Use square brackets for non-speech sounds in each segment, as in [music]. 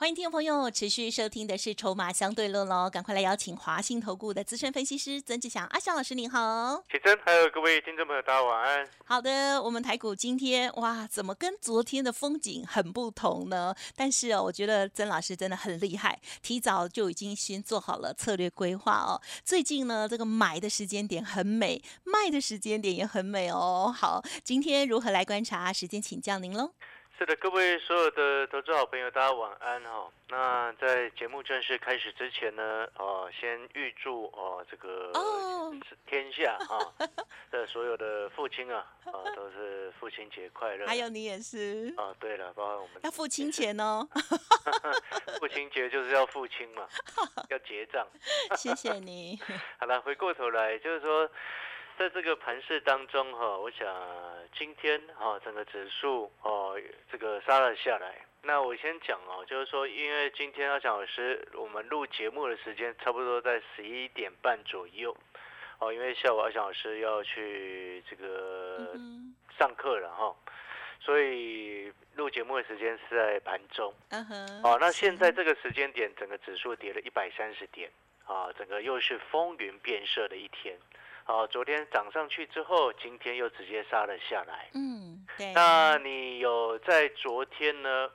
欢迎听众朋友持续收听的是《筹码相对论》喽，赶快来邀请华信投顾的资深分析师曾志祥阿祥老师，您好。启真，还有各位听众朋友，大家晚安。好的，我们台股今天哇，怎么跟昨天的风景很不同呢？但是哦，我觉得曾老师真的很厉害，提早就已经先做好了策略规划哦。最近呢，这个买的时间点很美，卖的时间点也很美哦。好，今天如何来观察？时间请教您喽。是的，各位所有的投资好朋友，大家晚安哈。那在节目正式开始之前呢，哦，先预祝哦这个天下啊的 [laughs] 所有的父亲啊，啊都是父亲节快乐。还有你也是啊。对了，包括我们要父亲节哦。[laughs] 父亲节就是要父亲嘛，[laughs] 要结账。谢谢你。好了，回过头来就是说。在这个盘市当中哈，我想今天哈整个指数哦这个杀了下来。那我先讲哦，就是说因为今天阿强老师我们录节目的时间差不多在十一点半左右哦，因为下午阿强老师要去这个上课了哈，所以录节目的时间是在盘中。嗯哼。哦，那现在这个时间点，整个指数跌了一百三十点啊，整个又是风云变色的一天。哦，昨天涨上去之后，今天又直接杀了下来。嗯，对。那你有在昨天呢？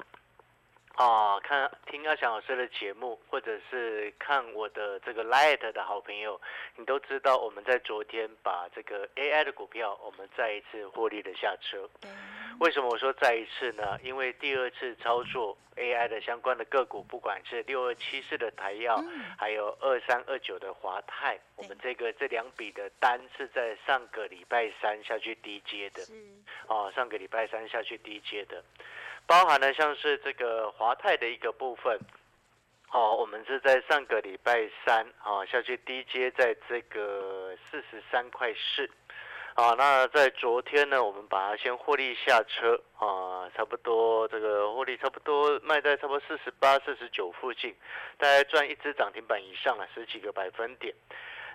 啊，看听阿翔老师的节目，或者是看我的这个 Light 的好朋友，你都知道我们在昨天把这个 AI 的股票，我们再一次获利的下车。为什么我说再一次呢？因为第二次操作 AI 的相关的个股，不管是六二七四的台药，还有二三二九的华泰，我们这个这两笔的单是在上个礼拜三下去低接的。哦，上个礼拜三下去低接的。包含了像是这个华泰的一个部分，哦，我们是在上个礼拜三啊下去低接，在这个四十三块四，啊，那在昨天呢，我们把它先获利下车。啊，差不多这个获利差不多卖在差不多四十八、四十九附近，大概赚一只涨停板以上了十几个百分点。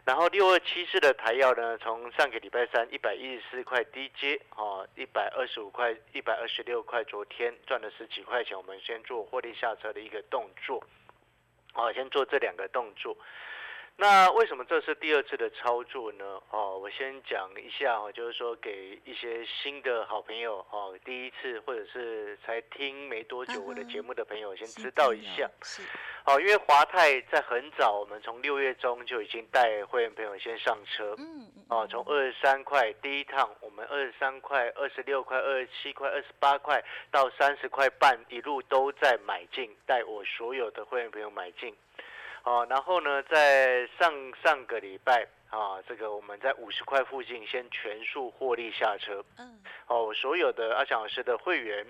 然后六二七四的台药呢，从上个礼拜三一百一十四块低接，哦，一百二十五块、一百二十六块，昨天赚了十几块钱，我们先做获利下车的一个动作，哦，先做这两个动作。那为什么这是第二次的操作呢？哦，我先讲一下哦，就是说给一些新的好朋友哦，第一次或者是才听没多久我的节目的朋友，先知道一下。哦，因为华泰在很早，我们从六月中就已经带会员朋友先上车。嗯嗯。哦，从二十三块第一趟，我们二十三块、二十六块、二十七块、二十八块到三十块半，一路都在买进，带我所有的会员朋友买进。哦，然后呢，在上上个礼拜啊，这个我们在五十块附近先全数获利下车。嗯。哦，所有的阿强老师的会员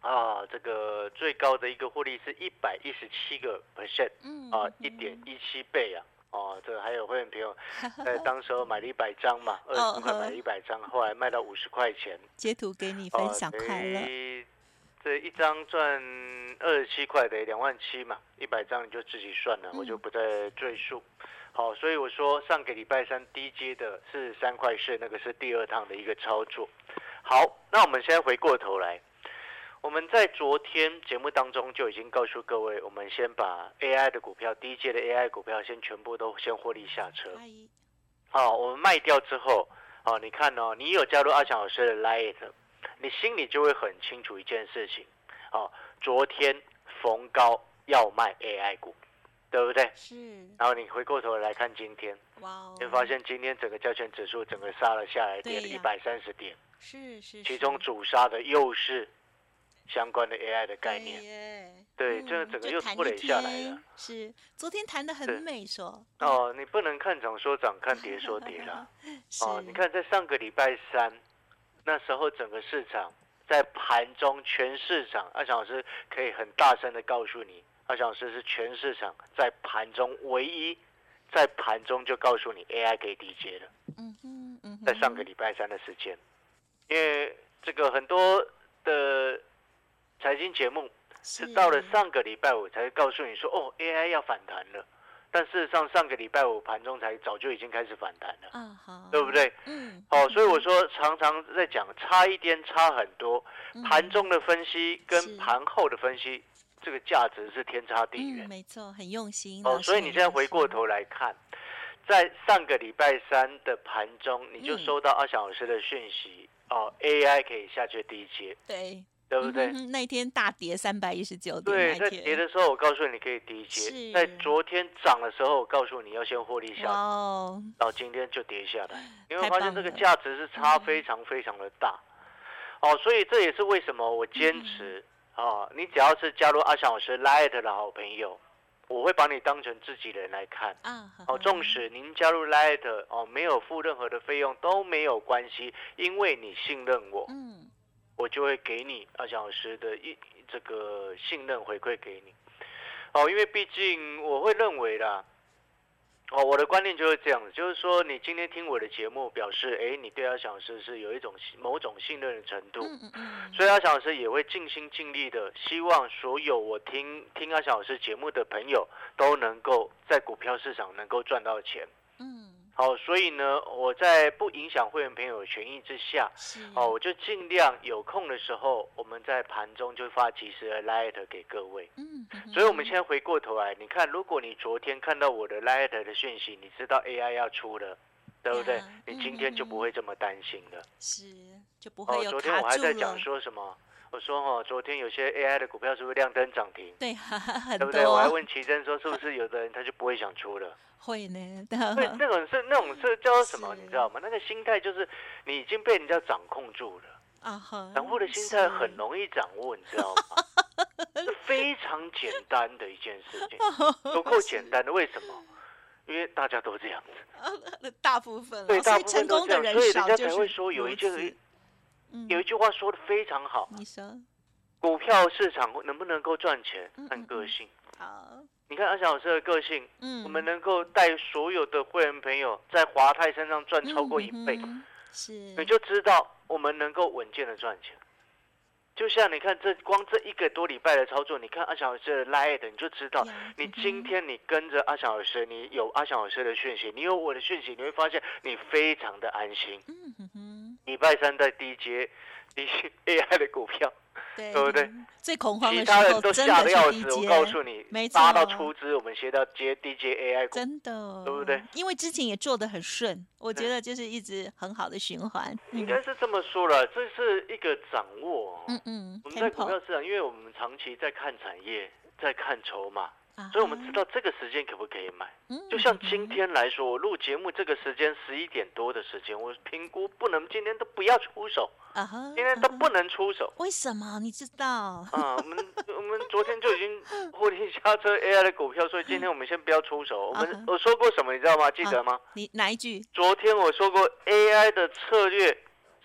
啊，这个最高的一个获利是一百一十七个 percent。嗯。啊，一点一七倍啊！哦，这个还有会员朋友 [laughs] 在当时候买了一百张嘛，二十块买了一百张，后来卖到五十块钱。截图给你分享快乐。这一张赚二十七块的两万七嘛，一百张你就自己算了，我就不再赘述。好，所以我说上个礼拜三低阶的是三块四，那个是第二趟的一个操作。好，那我们现在回过头来，我们在昨天节目当中就已经告诉各位，我们先把 AI 的股票低阶的 AI 股票先全部都先获利下车。好，我们卖掉之后，哦，你看哦，你有加入阿强老师的 Light。你心里就会很清楚一件事情，哦，昨天逢高要卖 AI 股，对不对？是。然后你回过头来看今天，哇，你发现今天整个交权指数整个杀了下来，跌了一百三十点。是是。其中主杀的又是相关的 AI 的概念。对，这个整个又拖累下来了。是，昨天谈的很美，说。哦，你不能看涨说涨，看跌说跌了。[laughs] 哦，你看在上个礼拜三。那时候整个市场在盘中，全市场，阿翔老师可以很大声的告诉你，阿翔老师是全市场在盘中唯一在盘中就告诉你 AI 可以低接的，嗯嗯嗯哼，在上个礼拜三的时间，因为这个很多的财经节目是到了上个礼拜五才告诉你说，哦，AI 要反弹了。但事实上，上个礼拜五盘中才早就已经开始反弹了，啊好，对不对？嗯，我说常常在讲差一点差很多，嗯。盘中的分析跟盘后的分析，这个价值是天差地嗯远。没错，很用心哦，所以你现在回过头来看，在上个礼拜三的盘中，你就嗯。收到阿翔老师的讯息，哦，AI 可以下去低阶，对对不对？嗯哼那天大跌三百一十九点对，在那，跌的时候，我告诉你可以低是阶；在昨天涨的时候，我告诉你要先获利下哦，到今天就跌下来，你会太发现这个价值是差嗯非常非常的大。哦，所以这也是为什么我坚嗯持哦，你只要是加入阿翔老师 Light 的好朋友，我会把你当成自己人来看。啊，呵哦，呵纵使您加入 Light 哦，没有付任何的费用都没有关系，因为你信任我，嗯我就会给你阿翔老师的一这个信任回馈给你。哦，因为毕竟我会认为啦，哦，我的观念就是这样子，就是说你今天听我的节目，表示哎，你对阿翔老师是有一种某种信任的程度。所以阿翔老师也会尽心尽力的，希望所有我听听阿翔老师节目的朋友都能够在股票市场能够赚到钱。嗯好，所以呢，我在不影响会员朋友的权益之下，哦，我就尽量有空的时候，我们在盘中就发及时的 light 给各位。嗯，嗯所以，我们现在回过头来，你看，如果你昨天看到我的 light 的讯息，你知道 AI 要出了，对不对呀？你今天就不会这么担心了。是就不会哦，昨天我还在讲，说什么？我说哦，昨天有些 AI 的股票是不是亮灯涨停？对，[laughs] 很对不对？我还多问奇珍说，是不是有的人他就不会想出了？会呢，对，[laughs] 那种是那种是叫做什么？你知道吗？那个心态就是你已经被人家掌控住了。啊哈，掌握的心态很容易掌握，你知道吗？是 [laughs] 非常简单的一件事情，不够简单的。为什么？因为大家都这样子，大部分了，对，大部分都这样，所以人家才会说有一句如此嗯。有一句话说的非常好：你说。股票市场能不能够赚钱嗯，看个性。好，你看阿翔老师的个性，嗯，我们能够带所有的会员朋友在华泰身上赚超过一倍，是，你就知道我们能够稳健的赚钱。就像你看这光这一个多礼拜的操作，你看阿翔老师的 Light，你就知道你今天你跟着阿翔老师，你有阿翔老师的讯息，你有我的讯息，你会发现你非常的安心。嗯哼哼，礼拜三在低阶低 AI 的股票，对对不对？最恐慌的时其他人候都吓得要死。我告诉你没，拉到出资，我们先到接 DJ AI，股。真的，对不对？因为之前也做的很顺，我觉得就是一直很好的循环。应该是这么说了，这是一个掌握。嗯嗯，我们在股票市场，因为我们长期在看产业，在看筹码，啊所以我们知，道这个时间可不可以买。嗯就像今嗯天来说，我录节目这个时间十一点多的时间，我评估不能今天都不要出手，今天都不能出手。为什么？你知道？啊，我们 [laughs] 我们昨天就已经获利下车 AI 的股票，所以今天我们先不要出手。我们我说过什么，你知道吗？记得吗？你哪一句？昨天我说过 AI 的策略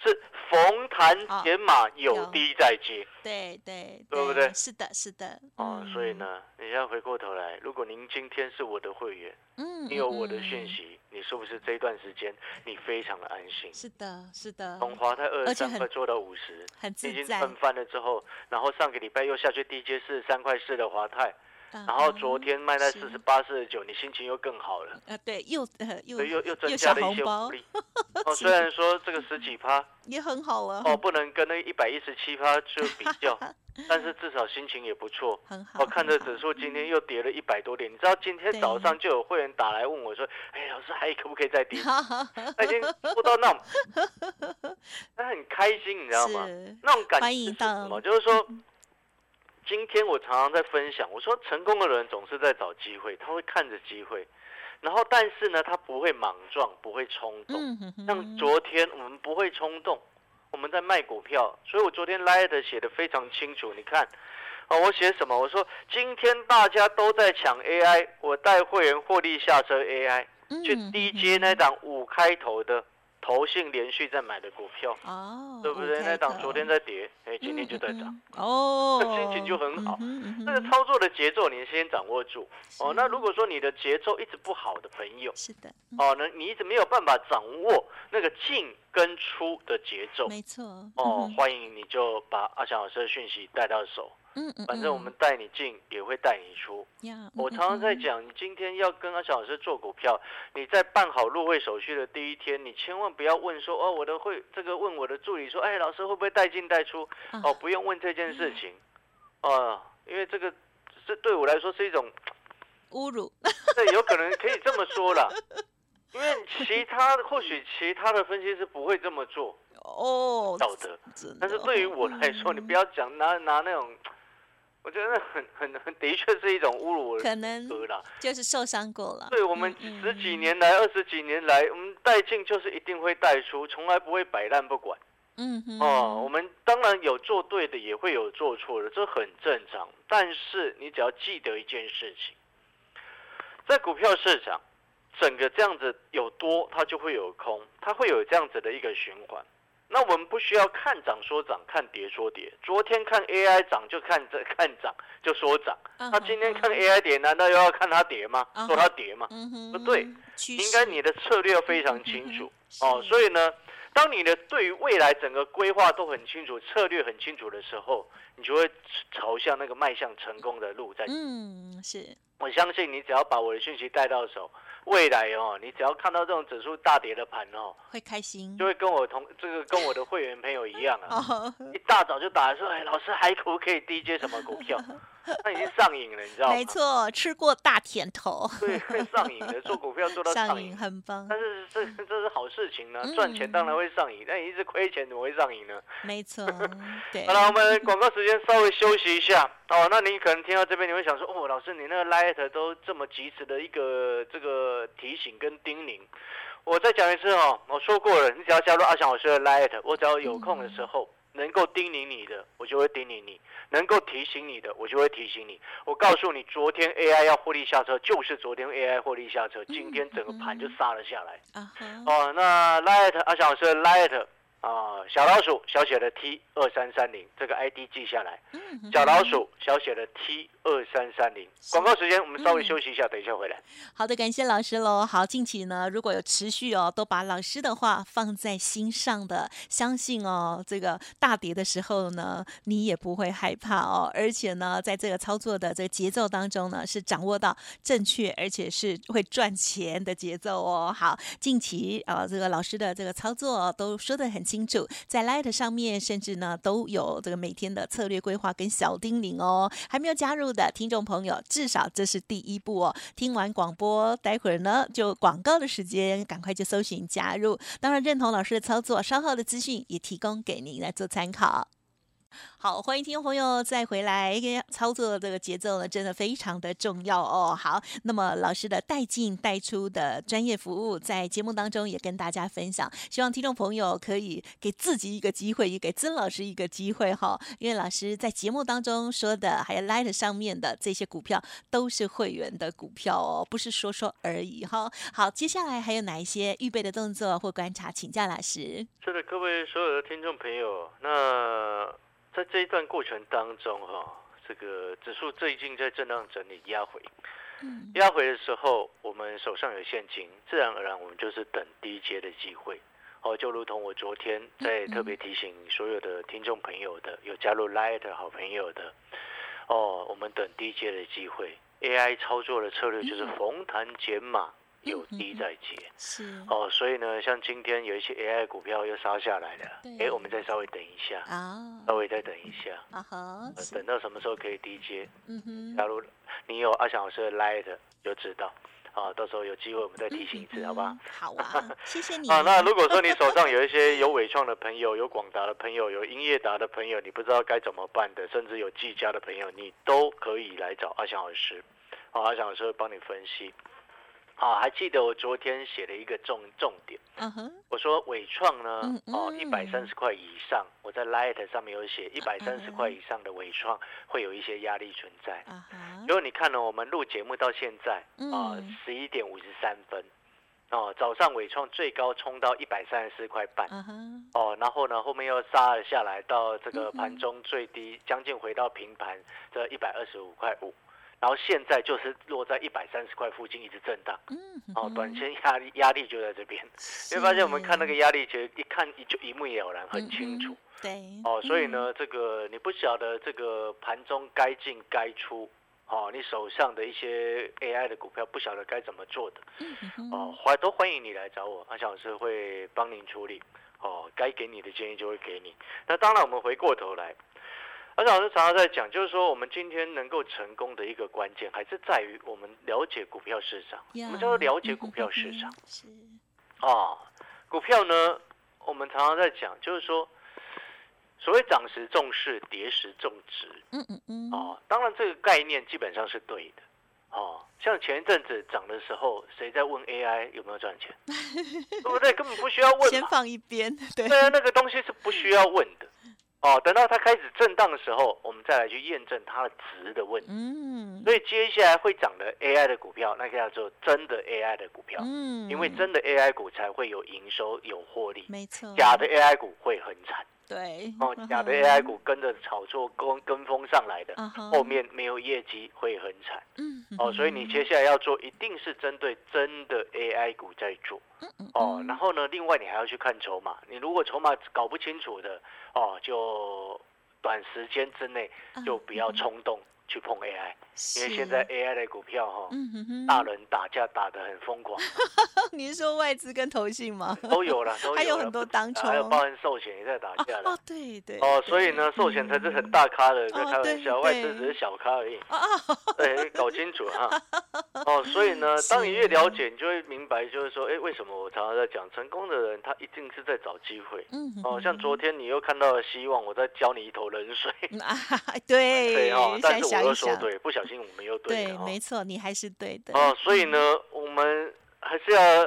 是逢弹啊减码，有有低再接。对对对不对是的，是的。哦，所以嗯，呢，你现在回过头来，如果您今天是我的会员，嗯，你有我的讯息，你是不是这段时间你非常的安心？是的，是的，从华泰二十三块做到五十，很自已经在。喷翻了之后，然后上个礼拜又下去低接四十三块四的华泰，然然后昨天卖在四十八、四十九，你心情又更好了，呃，对，又呃又又又增加了一些福利。[laughs] 哦，虽然说这个十几趴 [laughs] 也很好了，哦，不能跟那一百一十七趴就比较，[laughs] 但是至少心情也不错。很好。我看着指数今天又跌了一百多点，你知道今天早上就有会员打来问我说：“哎，老师还可不可以再跌？”他已经不到那种，他很开心，你知道吗？那种感觉是什么？就是说，今天我常常在分享，我说成功的人总是在找机会，他会看着机会，然后但是呢，他不会莽撞，不会冲动。像昨天我们不会冲动，我们在卖股票，所以我昨天 Light 写的非常清楚。你看，哦，我写什么？我说今天大家都在抢 AI，我带会员获利下车 AI，去嗯低接那档五开头的投信连续在买的股票，哦，对不对？那档昨天在跌，哎，今天就在涨。哦，心情就很好。那个操作的节奏你先掌握住。哦。那如果说你的节奏一直不好的朋友是的，嗯。哦，那你一直没有办法掌握那个进跟出的节奏没错，哦欢迎你就把阿翔老师的讯息带到手，嗯嗯，反正我们带你进也会带你出。我嗯常常在嗯。讲，你今天要跟阿翔老师做股票，你在办好入会手续的第一天，你千万不要问说哦，我的会这个问我的助理说，哎，老师会不会带进带出？啊。哦，不用问这件事情，哦，因为这个这对我来说是一种，侮辱，这有可能可以这么说啦，[laughs] 因为其他或许其他的分析师不会这么做，哦，道德，但是对于我来说，你不要讲拿拿那种，我觉得那很很很的确是一种侮辱可能格啦。就是受伤过了，对我们嗯十几，年来、二十几年来，我们带进就是一定会带出，从来不会摆烂不管。嗯哼，哦，我们当然有做对的，也会有做错的，这很正常。但是你只要记得一件事情，在股票市场，整个这样子有多，它就会有空，它会有这样子的一个循环。那我们不需要看涨说涨，看跌说跌。昨天看 AI 涨就看这看涨就说涨，嗯那今天看 AI 跌，难道又要看它跌吗嗯？说它跌吗？不对，趋应该你的策略要非常清楚哦。所以呢，当你的对于未来整个规划都很清楚，策略很清楚的时候，你就会朝向那个迈向成功的路在。嗯是，我相信你只要把我的讯息带到手，未来哦，你只要看到这种指数大跌的盘哦，会开心就会跟我同这个跟我的会员朋友一样啊，[laughs] 哦，一大早就打来说，哎，老师海股可以低接什么股票？[laughs] 那已经上瘾了，你知道吗？没错，吃过大甜头，[laughs] 对，会上瘾的，[laughs] 做股票做到上瘾。很棒，但是这这是好事情呢，嗯赚钱当然会上瘾，但你一直亏钱怎么会上瘾呢？没错，对好，了，我们广告时间稍微休息一下哦。那你可能听到这边，你会想说，哦，老师你那个 Light 都这么及时的一个这个提醒跟叮咛，我再讲一次哦，我说过了，你只要加入阿翔老师的 Light，我只要有空的时候。能够叮咛你的，我就会叮咛你；能够提醒你的，我就会提醒你。我告诉你，昨天 AI 要获利下车，就是昨天 AI 获利下车，今天整个盘就杀了下来。哦，那 Light 阿翔老师 Light 啊，小老鼠小写的 T 二三三零这个 ID 记下来，小老鼠小写的 T 二三三零。广告时间，我们稍微休息一下，等一下回来。好的，感谢老师喽。好，近期呢，如果有持续哦，都把老师的话放在心上的，相信哦，这个大跌的时候呢，你也不会害怕哦。而且呢，在这个操作的这个节奏当中呢，是掌握到正确，而且是会赚钱的节奏哦。好，近期呃，这个老师的这个操作都说得很清楚，在 Light 上面，甚至呢都有这个每天的策略规划跟小叮咛哦。还没有加入的听众朋友，至少这是第一步哦。听完广播，待会儿呢就广告的时间，赶快就搜寻加入。当然认同老师的操作，稍后的资讯也提供给您来做参考。好，欢迎听众朋友再回来，操作这个节奏呢，真的非常的重要哦。好，那么老师的带进带出的专业服务，在节目当中也跟大家分享，希望听众朋友可以给自己一个机会，也给曾老师一个机会哈。因为老师在节目当中说的，还有 Light 上面的这些股票，都是会员的股票哦，不是说说而已哈。好，接下来还有哪一些预备的动作或观察，请教老师。是的，各位所有的听众朋友，那在这一段过程当中哈，这个指数最近在震荡整理压回，嗯。压回的时候，我们手上有现金，自然而然我们就是等低阶的机会。哦，就如同我昨天在特别提醒所有的听众朋友的，有加入 Light 好朋友的，哦，我们等低阶的机会。AI 操作的策略就是逢弹减码，有低再接。是。哦，所以呢，像今天有一些 AI 股票又杀下来了，对。哎，我们再稍微等一下，啊。稍微再等一下，啊哈，呃等到什么时候可以低接？嗯哼，假如你有阿翔老师的 Light 就知道，啊，到时候有机会我们再提醒一次，好不好？啊，[laughs] 谢谢你。啊，那如果说你手上有一些有伟创的朋友、有广达的朋友、有英业达的朋友，你不知道该怎么办的，甚至有技嘉的朋友，你都可以来找阿翔老师，啊，阿翔老师会帮你分析。啊，还记得我昨天写了一个重重点，我说伟创呢嗯，哦，嗯。一百三十块以上，我在 Light 上面有写一百三十块以上的伟创会有一些压力存在。如，果你看了我们录节目到现在啊嗯，十一点五十三分，哦，早上伟创最高冲到一百三十四块半，哦，然后呢，后面又杀了下来，到这个盘中最低，将近回到平盘这一百二十五块五，然后现在就是落在一百三十块附近一直震荡，嗯，哦，短线压力压力就在这边，你会发现我们看那个压力，其实一看就一目了然，很清楚。对，哦，所以嗯，呢，这个你不晓得这个盘中该进该出，哦，你手上的一些 AI 的股票不晓得该怎么做的，嗯哦，欢都欢迎你来找我，阿翔老师会帮您处理，哦，该给你的建议就会给你。那当然，我们回过头来，阿翔老师常常在讲，就是说我们今天能够成功的一个关键，还是在于我们了解股票市场。我们叫做了解股票市场。[laughs] 是，啊，股票呢，我们常常在讲，就是说，所谓涨时重视，跌时重值。嗯嗯嗯，哦，当然这个概念基本上是对的。哦，像前一阵子涨的时候，谁在问 AI 有没有赚钱？[laughs] 对不对？根本不需要问先。放一边，对，对啊，那个东西是不需要问的。哦，等到它开始震荡的时候，我们再来去验证它的值的问题。嗯，所以接下来会涨的 AI 的股票，那个叫做真的 AI 的股票。嗯，因为真的 AI 股才会有营收、有获利，没错，假的 AI 股会很惨对，哦。嗯假的 AI 股跟着炒作、跟跟风上来的，后面没有业绩会很惨嗯哦。所以你接下来要做，一定是针对真的 AI 股在做嗯哦。然后呢，另外你还要去看筹码，你如果筹码搞不清楚的哦，就短时间之内就不要冲动去碰 AI，因为现在 AI 的股票哈、大人打架打得很疯狂。[laughs] 你是说外资跟投信吗？[laughs] 都有了，都有了，还有很多当还有包含寿险也在打架了哦。，对对，哦，所以呢，寿险才是很大咖的，在开玩笑，外资只是小咖而已。[laughs] 对，搞清楚哈。哦，所以呢，当你越了解，你就会明白，就是说，哎，为什么我常常在讲，成功的人他一定是在找机会。嗯哼哦，像昨天你又看到了希望，我在浇你一头冷水。对，对哦，但是想一想，又说对，不小心我们又对对，了。对没错，你还是对的。哦，所以呢，我们还是要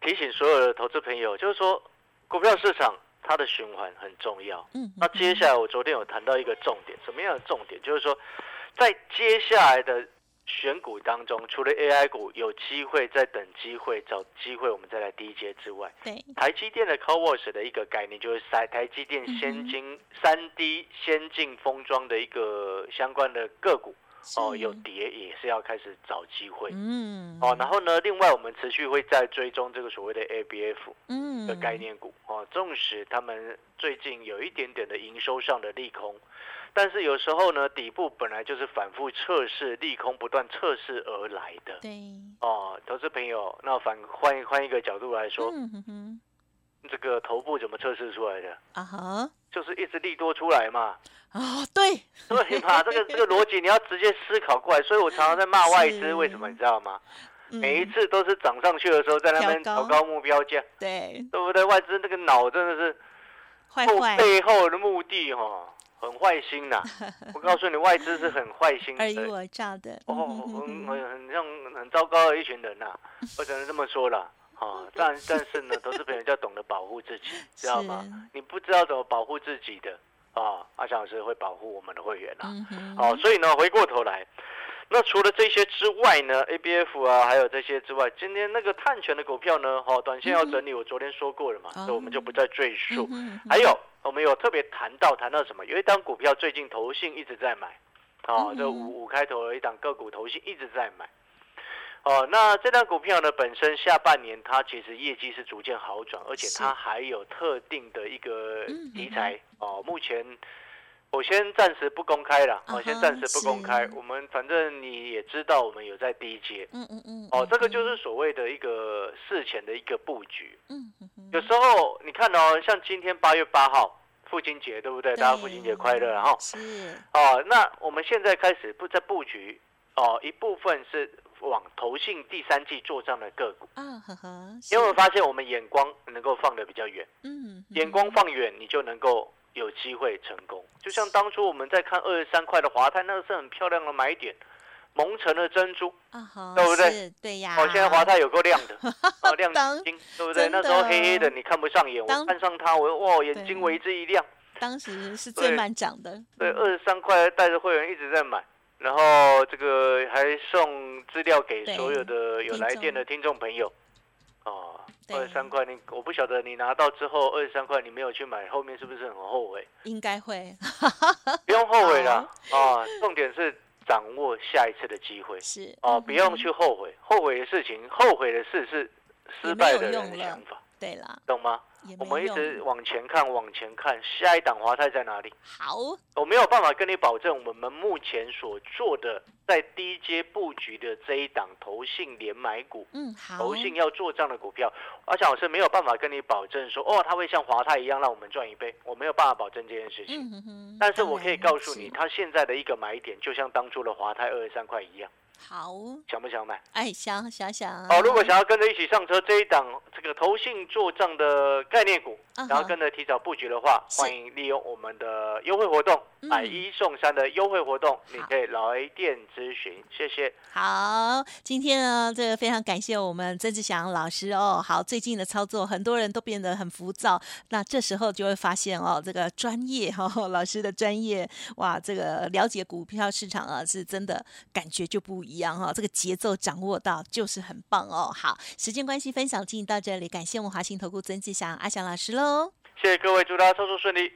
提醒所有的投资朋友，就是说，股票市场它的循环很重要。嗯，那接下来我昨天有谈到一个重点，什么样的重点？就是说，在接下来的选股当中，除了 AI 股有机会在等机会、找机会，我们再来低阶之外，对，台积电的 c o w a s 的一个概念，就是台台积电先进三 D 先进封装的一个相关的个股哦，有跌也是要开始找机会。嗯，哦，然后呢，另外我们持续会在追踪这个所谓的 ABF 嗯。的概念股哦，纵使他们最近有一点点的营收上的利空，但是有时候呢，底部本来就是反复测试利空不断测试而来的对，哦。投资朋友，那反换换一个角度来说，嗯哼哼，这个头部怎么测试出来的？啊哈，就是一直利多出来嘛，哦，对，对嘛？[laughs] 这个这个逻辑你要直接思考过来，所以我常常在骂外资，为什么你知道吗？每一嗯次都是涨上去的时候，在那边调高目标价，对，对不对？外资那个脑真的是后背后的目的哈、很坏心呐、[laughs] 我告诉你，外资是很坏心尔虞的。我诈的，哦，很很很像很糟糕的一群人呐、我只能这么说了。啊，但 [laughs] 但是呢，投资朋友要懂得保护自己，知道吗？你不知道怎么保护自己的啊，阿翔老师会保护我们的会员啊。嗯哼，哦，所以呢，回过头来，那除了这些之外呢，ABF 啊，还有这些之外，今天那个碳权的股票呢，哦，短线要整理，我昨天说过了嘛，哦所以我们就不再赘述。嗯还有，我们有特别谈到谈到什么？有一档股票最近投信一直在买，哦，这嗯五五开头的一档个股投信一直在买。哦，那这档股票呢，本身下半年它其实业绩是逐渐好转，而且它还有特定的一个嗯题材。哦，目前我先暂时不公开了，我哦，先哈暂时不公开是。我们反正你也知道，我们有在低阶。嗯嗯嗯，哦，这个嗯就是所谓的一个事前的一个布局。嗯，有时候你看哦，像今天八月八号父亲节，对不对？大家父亲节快乐哈！是，哦，那我们现在开始布在布局哦，一部分是往投信第三季做账的个股。啊呵呵，你有没有是发现我们眼光能够放得比较远？嗯，眼光放远，你就能够有机会成功。就像当初我们在看二十三块的华泰，那个是很漂亮的买点，蒙城的珍珠。对不对？对呀，哦，现在华泰有够亮的，[laughs] 哦，亮晶晶，对不对？那时候黑黑的，你看不上眼，我看上它，我哇，眼睛为之一亮。当时是最慢涨的，对，二十三块带着会员一直在买，然后这个还送资料给所有的有来电的听众朋友。哦二十三块，你我不晓得你拿到之后二十三块你没有去买，后面是不是很后悔？应该会 [laughs] 不用后悔了啊，重点是掌握下一次的机会。是哦，不用嗯去后悔，后悔的事情，后悔的事是失败的人的想法，对啦，懂吗？也我们一直往前看，往前看，下一档华泰在哪里？好，我没有办法跟你保证，我们目前所做的在低阶布局的这一档投信连买股，嗯好，投信要做账的股票，而且老师没有办法跟你保证说，哦，它会像华泰一样让我们赚一倍，我没有办法保证这件事情。嗯哼哼，但是我可以告诉你，是。它现在的一个买点，就像当初的华泰二十三块一样，好，想不想买？哎想想想哦，如果想要跟着一起上车这一档这个投信做账的概念股，然后跟着提早布局的话，欢迎利用我们的优惠活动，嗯买一送三的优惠活动，你可以来电咨询，谢谢。好，今天呢，这个非常感谢我们曾志祥老师哦。好，最近的操作，很多人都变得很浮躁，那这时候就会发现哦，这个专业哈、哦，老师的专业，哇，这个了解股票市场啊，是真的感觉就不一样哈、这个节奏掌握到就是很棒哦。好，时间关系，分享进行到这里，感谢我们华信投顾曾志祥阿祥老师谢谢各位，祝大家操作顺利。